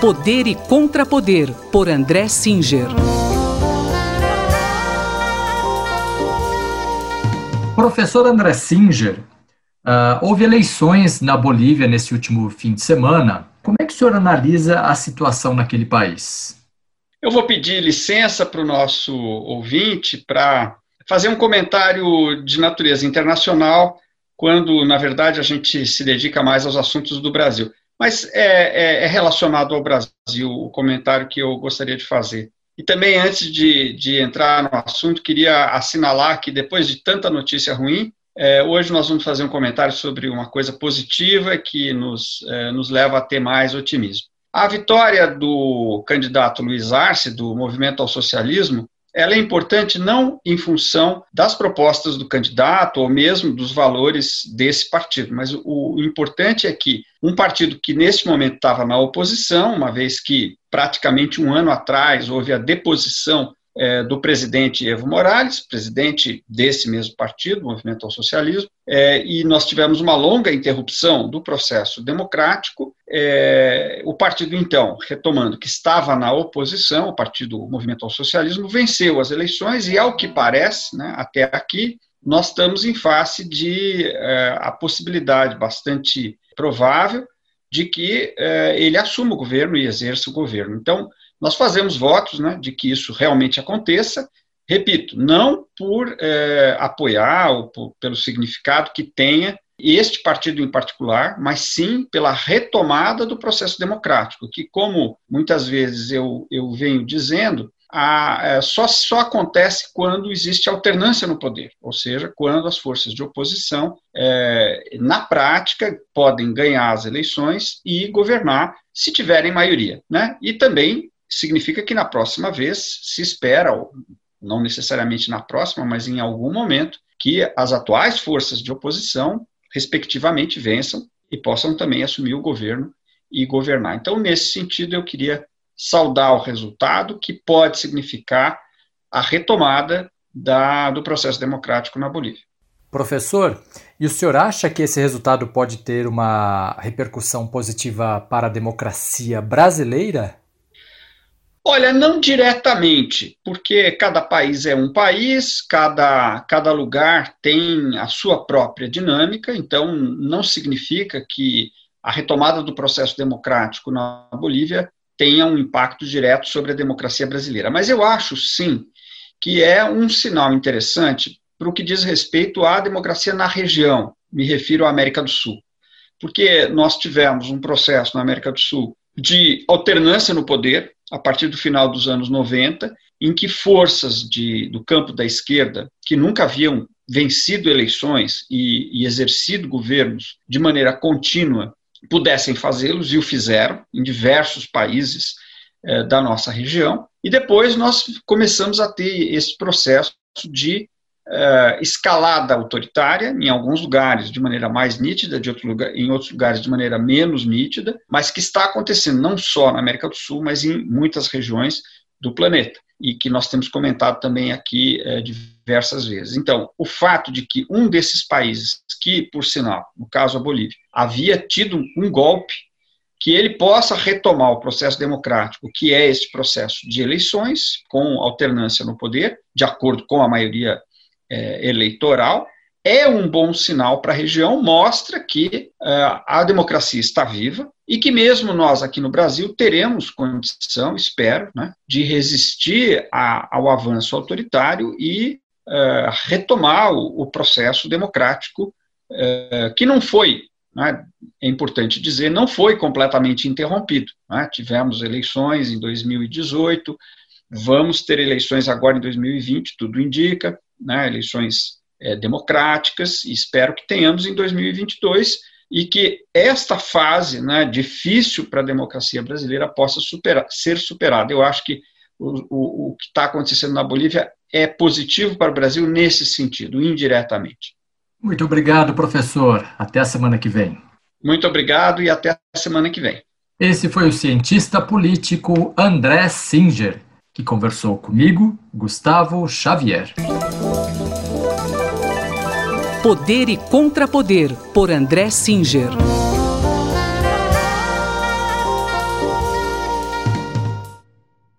Poder e Contrapoder, por André Singer. Professor André Singer, uh, houve eleições na Bolívia nesse último fim de semana. Como é que o senhor analisa a situação naquele país? Eu vou pedir licença para o nosso ouvinte para fazer um comentário de natureza internacional, quando, na verdade, a gente se dedica mais aos assuntos do Brasil. Mas é, é, é, relacionado ao Brasil o comentário que eu gostaria de fazer. E também, antes de, de entrar no assunto, queria assinalar que, depois de tanta notícia ruim, é, hoje nós vamos fazer um comentário sobre uma coisa positiva que nos, é, nos leva a ter mais otimismo. A vitória do candidato Luiz Arce, do Movimento ao Socialismo, ela é importante não em função das propostas do candidato ou mesmo dos valores desse partido, mas o importante é que um partido que neste momento estava na oposição, uma vez que praticamente um ano atrás houve a deposição é, do presidente Evo Morales, presidente desse mesmo partido, Movimento ao Socialismo, é, e nós tivemos uma longa interrupção do processo democrático. É, o partido, então, retomando que estava na oposição, o partido Movimento ao Socialismo, venceu as eleições e, ao que parece, né, até aqui, nós estamos em face de é, a possibilidade bastante provável de que é, ele assuma o governo e exerça o governo. Então, nós fazemos votos né, de que isso realmente aconteça, repito, não por é, apoiar ou por, pelo significado que tenha este partido em particular, mas sim pela retomada do processo democrático, que, como muitas vezes eu, eu venho dizendo, a, é, só, só acontece quando existe alternância no poder, ou seja, quando as forças de oposição, é, na prática, podem ganhar as eleições e governar se tiverem maioria. Né? E também significa que na próxima vez se espera, não necessariamente na próxima, mas em algum momento, que as atuais forças de oposição, respectivamente, vençam e possam também assumir o governo e governar. Então, nesse sentido, eu queria saudar o resultado, que pode significar a retomada da, do processo democrático na Bolívia. Professor, e o senhor acha que esse resultado pode ter uma repercussão positiva para a democracia brasileira? Olha, não diretamente, porque cada país é um país, cada, cada lugar tem a sua própria dinâmica, então não significa que a retomada do processo democrático na Bolívia tenha um impacto direto sobre a democracia brasileira. Mas eu acho, sim, que é um sinal interessante para o que diz respeito à democracia na região, me refiro à América do Sul. Porque nós tivemos um processo na América do Sul de alternância no poder, a partir do final dos anos 90, em que forças de, do campo da esquerda, que nunca haviam vencido eleições e, e exercido governos de maneira contínua, pudessem fazê-los, e o fizeram em diversos países eh, da nossa região. E depois nós começamos a ter esse processo de uh, escalada autoritária, em alguns lugares de maneira mais nítida, de outro lugar, em outros lugares de maneira menos nítida, mas que está acontecendo não só na América do Sul, mas em muitas regiões do planeta e que nós temos comentado também aqui é, diversas vezes. Então, o fato de que um desses países, que, por sinal, no caso a Bolívia, havia tido um golpe, que ele possa retomar o processo democrático, que é esse processo de eleições, com alternância no poder, de acordo com a maioria é, eleitoral, é um bom sinal para a região, mostra que uh, a democracia está viva e que mesmo nós aqui no Brasil teremos condição, espero, né, de resistir a, ao avanço autoritário e uh, retomar o, o, processo democrático, uh, que não foi, né, é importante dizer, não foi completamente interrompido. Né, tivemos eleições em 2018, vamos ter eleições agora em 2020, tudo indica, né, eleições é, democráticas, e espero que tenhamos em 2022 e que esta fase né, difícil para a democracia brasileira possa superar, ser superada. Eu acho que o, o, o que está acontecendo na Bolívia é positivo para o Brasil nesse sentido, indiretamente. Muito obrigado, professor. Até a semana que vem. Muito obrigado e até a semana que vem. Esse foi o cientista político André Singer que conversou comigo, Gustavo Xavier. Poder e Contrapoder, por André Singer.